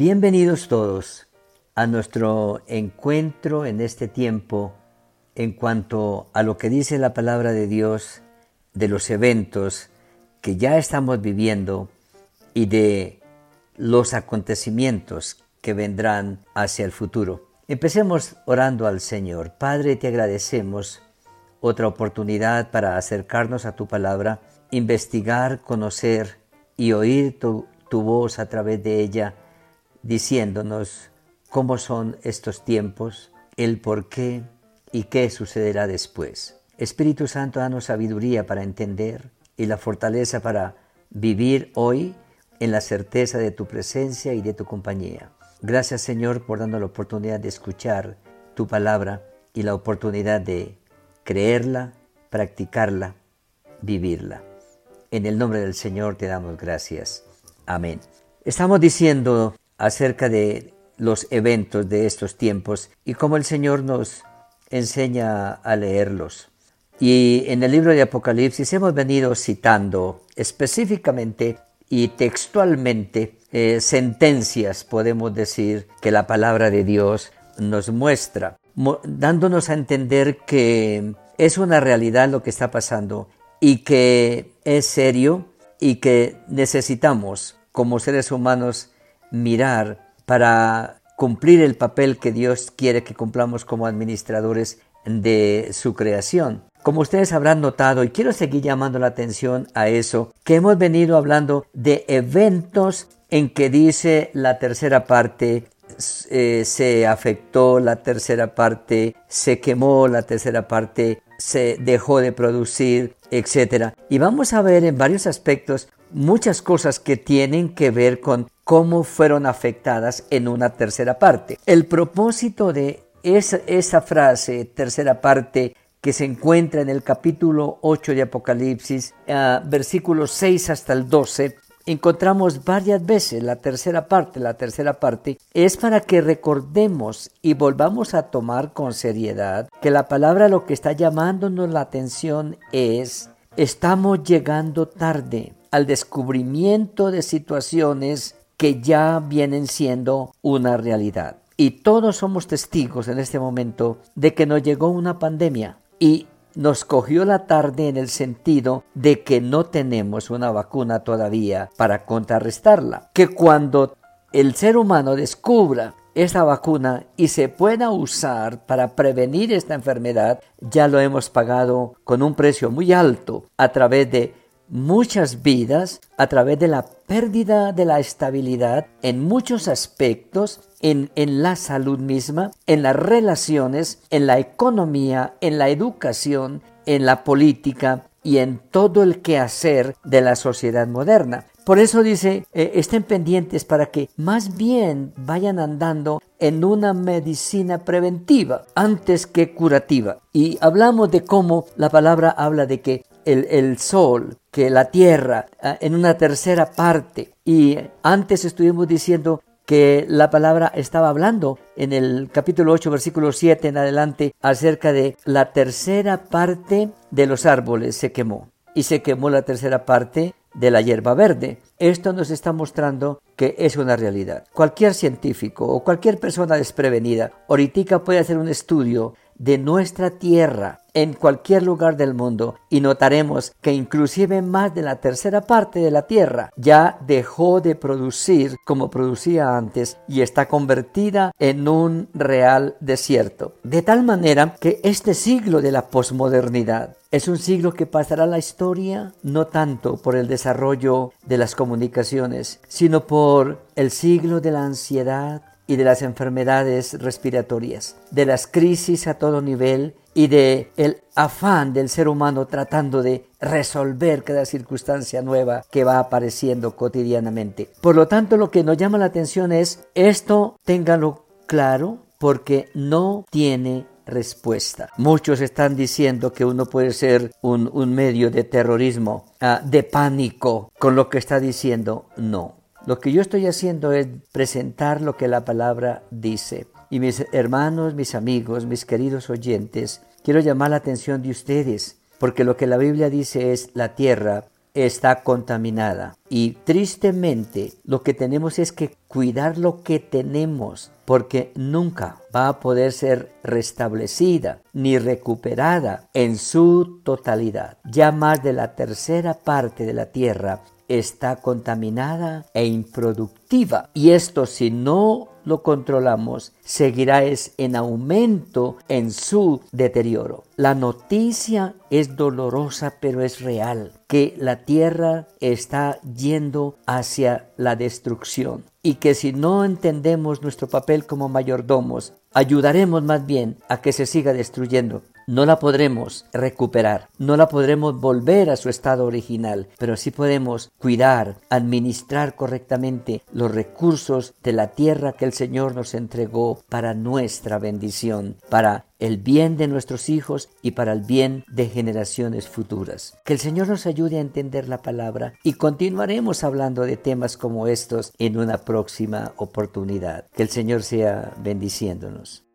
Bienvenidos todos a nuestro encuentro en este tiempo en cuanto a lo que dice la palabra de Dios de los eventos que ya estamos viviendo y de los acontecimientos que vendrán hacia el futuro. Empecemos orando al Señor. Padre, te agradecemos otra oportunidad para acercarnos a tu palabra, investigar, conocer y oír tu, tu voz a través de ella, diciéndonos cómo son estos tiempos, el por qué y qué sucederá después. Espíritu Santo, danos sabiduría para entender y la fortaleza para vivir hoy en la certeza de tu presencia y de tu compañía. Gracias Señor por darnos la oportunidad de escuchar tu palabra y la oportunidad de creerla, practicarla, vivirla. En el nombre del Señor te damos gracias. Amén. Estamos diciendo acerca de los eventos de estos tiempos y cómo el Señor nos enseña a leerlos. Y en el libro de Apocalipsis hemos venido citando específicamente y textualmente eh, sentencias, podemos decir, que la palabra de Dios nos muestra, dándonos a entender que es una realidad lo que está pasando y que es serio y que necesitamos como seres humanos mirar para cumplir el papel que Dios quiere que cumplamos como administradores de su creación. Como ustedes habrán notado, y quiero seguir llamando la atención a eso, que hemos venido hablando de eventos en que dice la tercera parte eh, se afectó, la tercera parte se quemó, la tercera parte se dejó de producir, etc. Y vamos a ver en varios aspectos muchas cosas que tienen que ver con cómo fueron afectadas en una tercera parte. El propósito de esa, esa frase, tercera parte, que se encuentra en el capítulo 8 de Apocalipsis, uh, versículos 6 hasta el 12, encontramos varias veces la tercera parte, la tercera parte, es para que recordemos y volvamos a tomar con seriedad que la palabra lo que está llamándonos la atención es, estamos llegando tarde al descubrimiento de situaciones que ya vienen siendo una realidad. Y todos somos testigos en este momento de que nos llegó una pandemia y nos cogió la tarde en el sentido de que no tenemos una vacuna todavía para contrarrestarla. Que cuando el ser humano descubra esta vacuna y se pueda usar para prevenir esta enfermedad, ya lo hemos pagado con un precio muy alto a través de muchas vidas a través de la pérdida de la estabilidad en muchos aspectos, en, en, la salud misma, en las relaciones, en la economía, en la educación, en la política y en todo el quehacer de la sociedad moderna. Por eso dice, eh, estén pendientes para que más bien vayan andando en una medicina preventiva antes que curativa. Y hablamos de cómo la palabra habla de que el, sol, que la tierra, ah, en una tercera parte. Y antes estuvimos diciendo que la palabra estaba hablando en el capítulo 8, versículo 7 en adelante, acerca de la tercera parte de los árboles se quemó. Y se quemó la tercera parte de la hierba verde. Esto nos está mostrando que es una realidad. Cualquier científico o cualquier persona desprevenida ahorita puede hacer un estudio de nuestra tierra en cualquier lugar del mundo y notaremos que inclusive más de la tercera parte de la tierra ya dejó de producir como producía antes y está convertida en un real desierto. De tal manera que este siglo de la posmodernidad es un siglo que pasará la historia no tanto por el desarrollo de las comunicaciones, sino por el siglo de la ansiedad, y de las enfermedades respiratorias, de las crisis a todo nivel y de el afán del ser humano tratando de resolver cada circunstancia nueva que va apareciendo cotidianamente. Por lo tanto, lo que nos llama la atención es esto téngalo claro porque no tiene respuesta. Muchos están diciendo que uno puede ser un, medio de terrorismo, uh, de pánico con lo que está diciendo. No, lo que yo estoy haciendo es presentar lo que la palabra dice. Y mis hermanos, mis amigos, mis queridos oyentes, quiero llamar la atención de ustedes, porque lo que la Biblia dice es la tierra está contaminada. Y tristemente lo que tenemos es que cuidar lo que tenemos porque nunca va a poder ser restablecida ni recuperada en su totalidad. Ya más de la tercera parte de la tierra está contaminada e improductiva. Y esto si no lo controlamos, seguirá es en aumento en su deterioro. La noticia es dolorosa, pero es real, que la tierra está yendo hacia la destrucción y que si no entendemos nuestro papel como mayordomos, ayudaremos más bien a que se siga destruyendo no la podremos recuperar, no la podremos volver a su estado original, pero sí podemos cuidar, administrar correctamente los recursos de la tierra que el Señor nos entregó para nuestra bendición, para el bien de nuestros hijos y para el bien de generaciones futuras. Que el Señor nos ayude a entender la palabra y continuaremos hablando de temas como estos en una próxima oportunidad. Que el Señor sea bendiciéndonos.